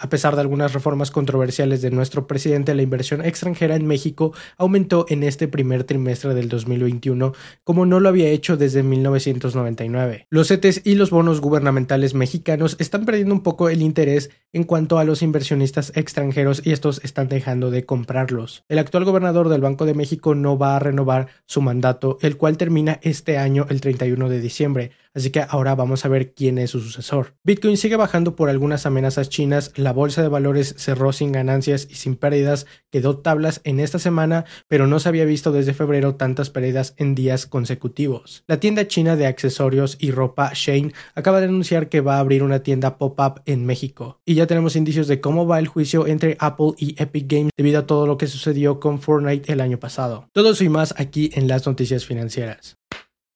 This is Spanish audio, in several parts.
A pesar de algunas reformas controversiales de nuestro presidente, la inversión extranjera en México aumentó en este primer trimestre del 2021 como no lo había hecho desde 1999. Los CETES y los bonos gubernamentales mexicanos están perdiendo un poco el interés en cuanto a los inversionistas extranjeros y estos están dejando de comprarlos. El actual gobernador del Banco de México no va a renovar su mandato, el cual termina este año el 31 de diciembre, así que ahora vamos a ver quién es su sucesor. Bitcoin sigue bajando por algunas amenazas chinas, la bolsa de valores cerró sin ganancias y sin pérdidas, quedó tablas en esta semana, pero no se había visto desde febrero tantas pérdidas en días consecutivos. La tienda china de accesorios y ropa Shane acaba de anunciar que va a abrir una tienda pop-up en México. Y ya tenemos indicios de cómo va el juicio entre Apple y Epic Games debido a todo lo que sucedió con Fortnite el año pasado. Todo eso y más aquí en las noticias financieras.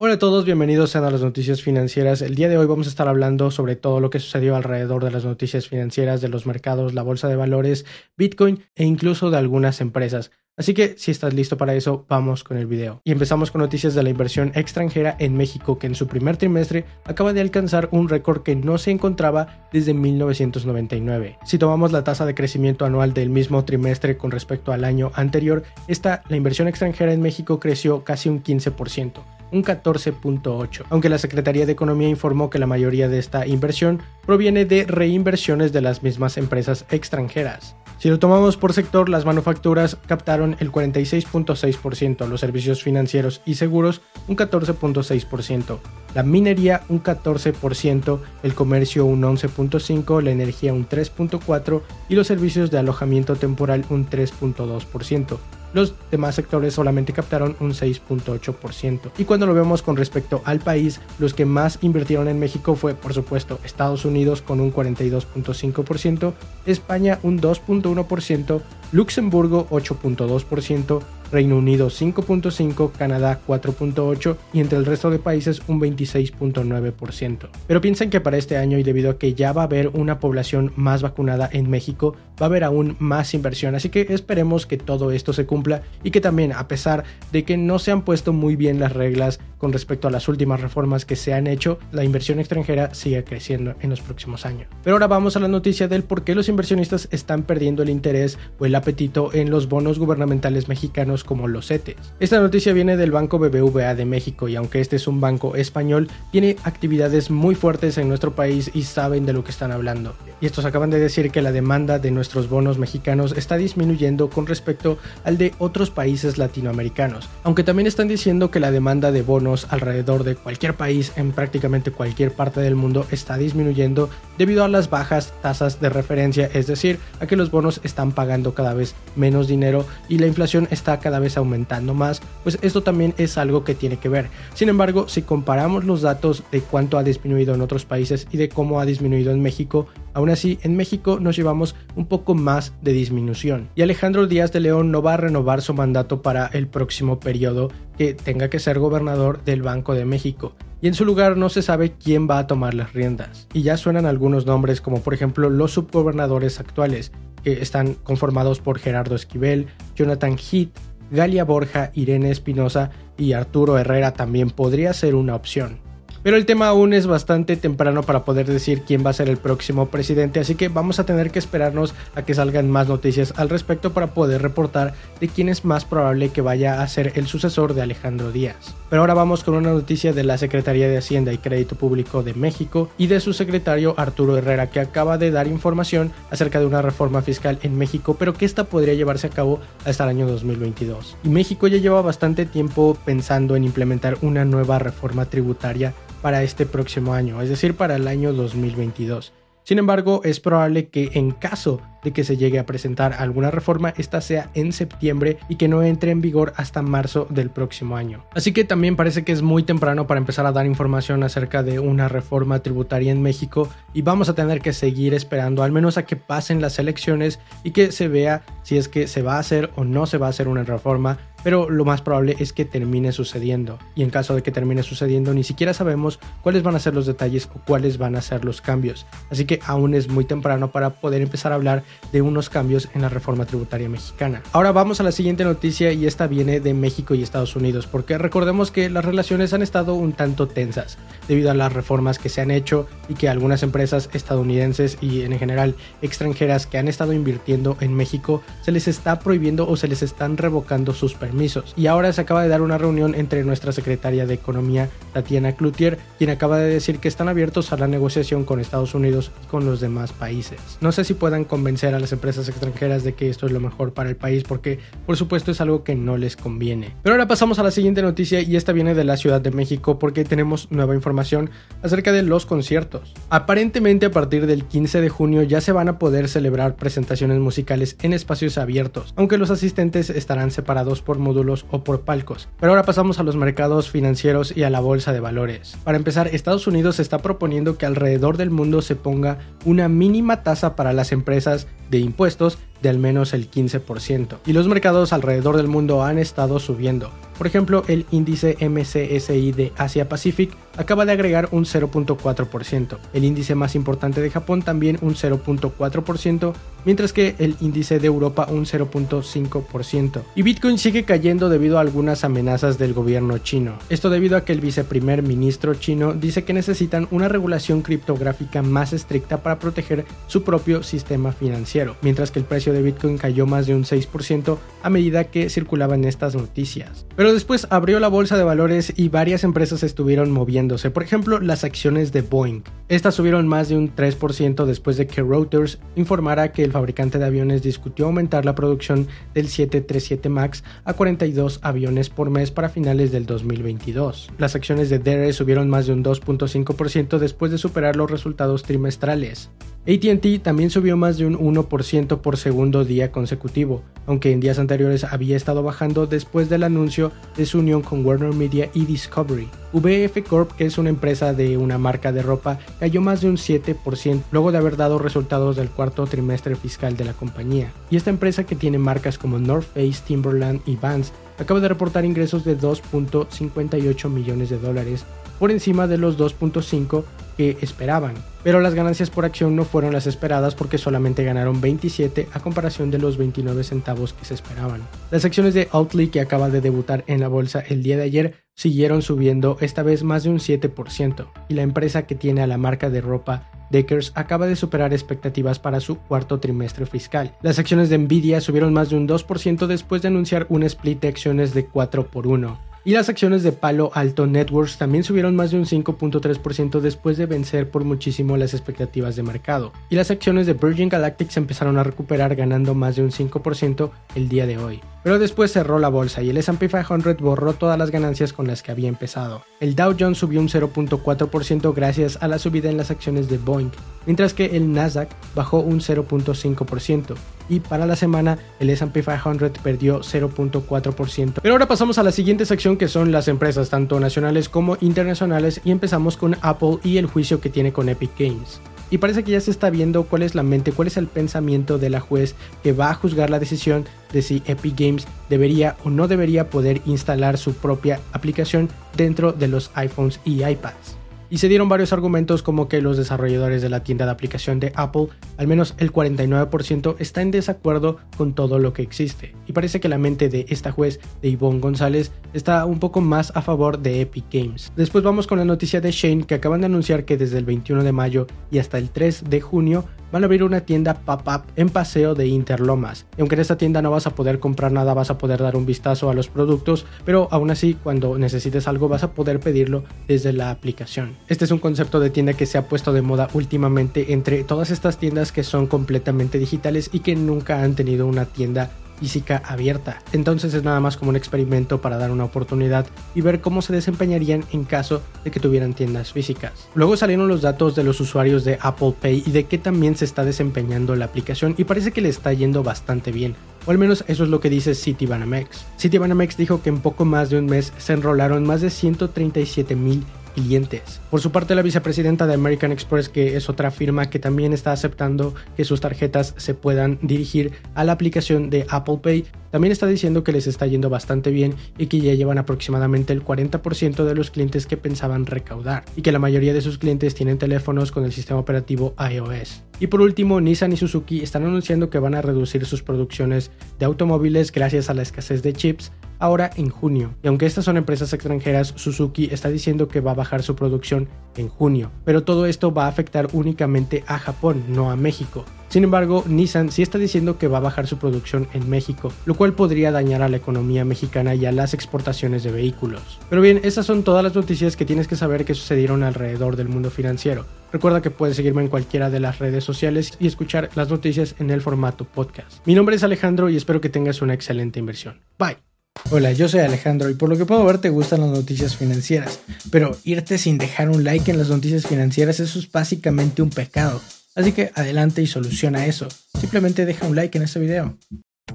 Hola a todos, bienvenidos a las noticias financieras. El día de hoy vamos a estar hablando sobre todo lo que sucedió alrededor de las noticias financieras, de los mercados, la bolsa de valores, Bitcoin e incluso de algunas empresas. Así que si estás listo para eso, vamos con el video. Y empezamos con noticias de la inversión extranjera en México, que en su primer trimestre acaba de alcanzar un récord que no se encontraba desde 1999. Si tomamos la tasa de crecimiento anual del mismo trimestre con respecto al año anterior, esta, la inversión extranjera en México creció casi un 15% un 14.8, aunque la Secretaría de Economía informó que la mayoría de esta inversión proviene de reinversiones de las mismas empresas extranjeras. Si lo tomamos por sector, las manufacturas captaron el 46.6%, los servicios financieros y seguros un 14.6%, la minería un 14%, el comercio un 11.5%, la energía un 3.4% y los servicios de alojamiento temporal un 3.2%. Los demás sectores solamente captaron un 6.8%. Y cuando lo vemos con respecto al país, los que más invirtieron en México fue, por supuesto, Estados Unidos con un 42.5%, España un 2.1%, Luxemburgo 8.2%, Reino Unido 5.5%, Canadá 4.8% y entre el resto de países un 26.9%. Pero piensen que para este año y debido a que ya va a haber una población más vacunada en México, va a haber aún más inversión, así que esperemos que todo esto se cumpla y que también a pesar de que no se han puesto muy bien las reglas con respecto a las últimas reformas que se han hecho, la inversión extranjera siga creciendo en los próximos años. Pero ahora vamos a la noticia del por qué los inversionistas están perdiendo el interés o el apetito en los bonos gubernamentales mexicanos como los CETES. Esta noticia viene del Banco BBVA de México y aunque este es un banco español, tiene actividades muy fuertes en nuestro país y saben de lo que están hablando. Y estos acaban de decir que la demanda de nuestros bonos mexicanos está disminuyendo con respecto al de otros países latinoamericanos, aunque también están diciendo que la demanda de bonos alrededor de cualquier país en prácticamente cualquier parte del mundo está disminuyendo debido a las bajas tasas de referencia, es decir, a que los bonos están pagando cada vez menos dinero y la inflación está cada vez aumentando más, pues esto también es algo que tiene que ver. Sin embargo, si comparamos los datos de cuánto ha disminuido en otros países y de cómo ha disminuido en México, Aún así, en México nos llevamos un poco más de disminución. Y Alejandro Díaz de León no va a renovar su mandato para el próximo periodo que tenga que ser gobernador del Banco de México. Y en su lugar no se sabe quién va a tomar las riendas. Y ya suenan algunos nombres como por ejemplo los subgobernadores actuales, que están conformados por Gerardo Esquivel, Jonathan Heath, Galia Borja, Irene Espinosa y Arturo Herrera también podría ser una opción. Pero el tema aún es bastante temprano para poder decir quién va a ser el próximo presidente, así que vamos a tener que esperarnos a que salgan más noticias al respecto para poder reportar de quién es más probable que vaya a ser el sucesor de Alejandro Díaz. Pero ahora vamos con una noticia de la Secretaría de Hacienda y Crédito Público de México y de su secretario Arturo Herrera, que acaba de dar información acerca de una reforma fiscal en México, pero que esta podría llevarse a cabo hasta el año 2022. Y México ya lleva bastante tiempo pensando en implementar una nueva reforma tributaria para este próximo año, es decir, para el año 2022. Sin embargo, es probable que en caso de que se llegue a presentar alguna reforma, esta sea en septiembre y que no entre en vigor hasta marzo del próximo año. Así que también parece que es muy temprano para empezar a dar información acerca de una reforma tributaria en México y vamos a tener que seguir esperando al menos a que pasen las elecciones y que se vea si es que se va a hacer o no se va a hacer una reforma pero lo más probable es que termine sucediendo. Y en caso de que termine sucediendo, ni siquiera sabemos cuáles van a ser los detalles o cuáles van a ser los cambios. Así que aún es muy temprano para poder empezar a hablar de unos cambios en la reforma tributaria mexicana. Ahora vamos a la siguiente noticia y esta viene de México y Estados Unidos, porque recordemos que las relaciones han estado un tanto tensas debido a las reformas que se han hecho y que algunas empresas estadounidenses y en general extranjeras que han estado invirtiendo en México se les está prohibiendo o se les están revocando sus permisos. Y ahora se acaba de dar una reunión entre nuestra secretaria de Economía, Tatiana Cloutier, quien acaba de decir que están abiertos a la negociación con Estados Unidos y con los demás países. No sé si puedan convencer a las empresas extranjeras de que esto es lo mejor para el país porque por supuesto es algo que no les conviene. Pero ahora pasamos a la siguiente noticia y esta viene de la Ciudad de México porque tenemos nueva información acerca de los conciertos. Aparentemente a partir del 15 de junio ya se van a poder celebrar presentaciones musicales en espacios abiertos, aunque los asistentes estarán separados por módulos o por palcos. Pero ahora pasamos a los mercados financieros y a la bolsa de valores. Para empezar, Estados Unidos está proponiendo que alrededor del mundo se ponga una mínima tasa para las empresas de impuestos de al menos el 15%. Y los mercados alrededor del mundo han estado subiendo. Por ejemplo, el índice MCSI de Asia Pacific acaba de agregar un 0.4%, el índice más importante de Japón también un 0.4%, mientras que el índice de Europa un 0.5%. Y Bitcoin sigue cayendo debido a algunas amenazas del gobierno chino. Esto debido a que el viceprimer ministro chino dice que necesitan una regulación criptográfica más estricta para proteger su propio sistema financiero, mientras que el precio de Bitcoin cayó más de un 6% a medida que circulaban estas noticias. Pero después abrió la bolsa de valores y varias empresas estuvieron moviéndose, por ejemplo las acciones de Boeing. Estas subieron más de un 3% después de que Reuters informara que el fabricante de aviones discutió aumentar la producción del 737 MAX a 42 aviones por mes para finales del 2022. Las acciones de Dare subieron más de un 2.5% después de superar los resultados trimestrales. ATT también subió más de un 1% por segundo día consecutivo, aunque en días anteriores había estado bajando después del anuncio de su unión con Warner Media y Discovery. VF Corp, que es una empresa de una marca de ropa, cayó más de un 7% luego de haber dado resultados del cuarto trimestre fiscal de la compañía. Y esta empresa que tiene marcas como North Face, Timberland y Vans acaba de reportar ingresos de 2.58 millones de dólares por encima de los 2.5 que esperaban. Pero las ganancias por acción no fueron las esperadas porque solamente ganaron 27 a comparación de los 29 centavos que se esperaban. Las acciones de Outly que acaba de debutar en la bolsa el día de ayer siguieron subiendo esta vez más de un 7% y la empresa que tiene a la marca de ropa Deckers acaba de superar expectativas para su cuarto trimestre fiscal. Las acciones de Nvidia subieron más de un 2% después de anunciar un split de acciones de 4 por 1. Y las acciones de Palo Alto Networks también subieron más de un 5.3% después de vencer por muchísimo las expectativas de mercado. Y las acciones de Virgin Galactic se empezaron a recuperar ganando más de un 5% el día de hoy. Pero después cerró la bolsa y el SP 500 borró todas las ganancias con las que había empezado. El Dow Jones subió un 0.4% gracias a la subida en las acciones de Boeing, mientras que el Nasdaq bajó un 0.5% y para la semana el S&P 500 perdió 0.4%. Pero ahora pasamos a la siguiente sección que son las empresas tanto nacionales como internacionales y empezamos con Apple y el juicio que tiene con Epic Games. Y parece que ya se está viendo cuál es la mente, cuál es el pensamiento de la juez que va a juzgar la decisión de si Epic Games debería o no debería poder instalar su propia aplicación dentro de los iPhones y iPads y se dieron varios argumentos como que los desarrolladores de la tienda de aplicación de Apple, al menos el 49%, está en desacuerdo con todo lo que existe. Y parece que la mente de esta juez, de Yvonne González, está un poco más a favor de Epic Games. Después vamos con la noticia de Shane que acaban de anunciar que desde el 21 de mayo y hasta el 3 de junio van a abrir una tienda pop-up en Paseo de Interlomas. Y aunque en esta tienda no vas a poder comprar nada, vas a poder dar un vistazo a los productos, pero aún así cuando necesites algo vas a poder pedirlo desde la aplicación. Este es un concepto de tienda que se ha puesto de moda últimamente entre todas estas tiendas que son completamente digitales y que nunca han tenido una tienda física abierta. Entonces es nada más como un experimento para dar una oportunidad y ver cómo se desempeñarían en caso de que tuvieran tiendas físicas. Luego salieron los datos de los usuarios de Apple Pay y de que también se está desempeñando la aplicación y parece que le está yendo bastante bien. O al menos eso es lo que dice Citibanamex. Citibanamex dijo que en poco más de un mes se enrolaron más de 137 mil clientes. Por su parte, la vicepresidenta de American Express, que es otra firma que también está aceptando que sus tarjetas se puedan dirigir a la aplicación de Apple Pay, también está diciendo que les está yendo bastante bien y que ya llevan aproximadamente el 40% de los clientes que pensaban recaudar y que la mayoría de sus clientes tienen teléfonos con el sistema operativo iOS. Y por último, Nissan y Suzuki están anunciando que van a reducir sus producciones de automóviles gracias a la escasez de chips ahora en junio. Y aunque estas son empresas extranjeras, Suzuki está diciendo que va a bajar su producción en junio. Pero todo esto va a afectar únicamente a Japón, no a México. Sin embargo, Nissan sí está diciendo que va a bajar su producción en México, lo cual podría dañar a la economía mexicana y a las exportaciones de vehículos. Pero bien, esas son todas las noticias que tienes que saber que sucedieron alrededor del mundo financiero. Recuerda que puedes seguirme en cualquiera de las redes sociales y escuchar las noticias en el formato podcast. Mi nombre es Alejandro y espero que tengas una excelente inversión. Bye. Hola, yo soy Alejandro y por lo que puedo ver te gustan las noticias financieras, pero irte sin dejar un like en las noticias financieras eso es básicamente un pecado. Así que adelante y soluciona eso. Simplemente deja un like en este video.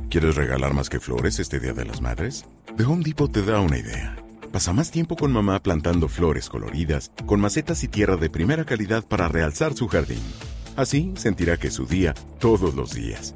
¿Quieres regalar más que flores este Día de las Madres? The Home Depot te da una idea. Pasa más tiempo con mamá plantando flores coloridas, con macetas y tierra de primera calidad para realzar su jardín. Así sentirá que es su día todos los días.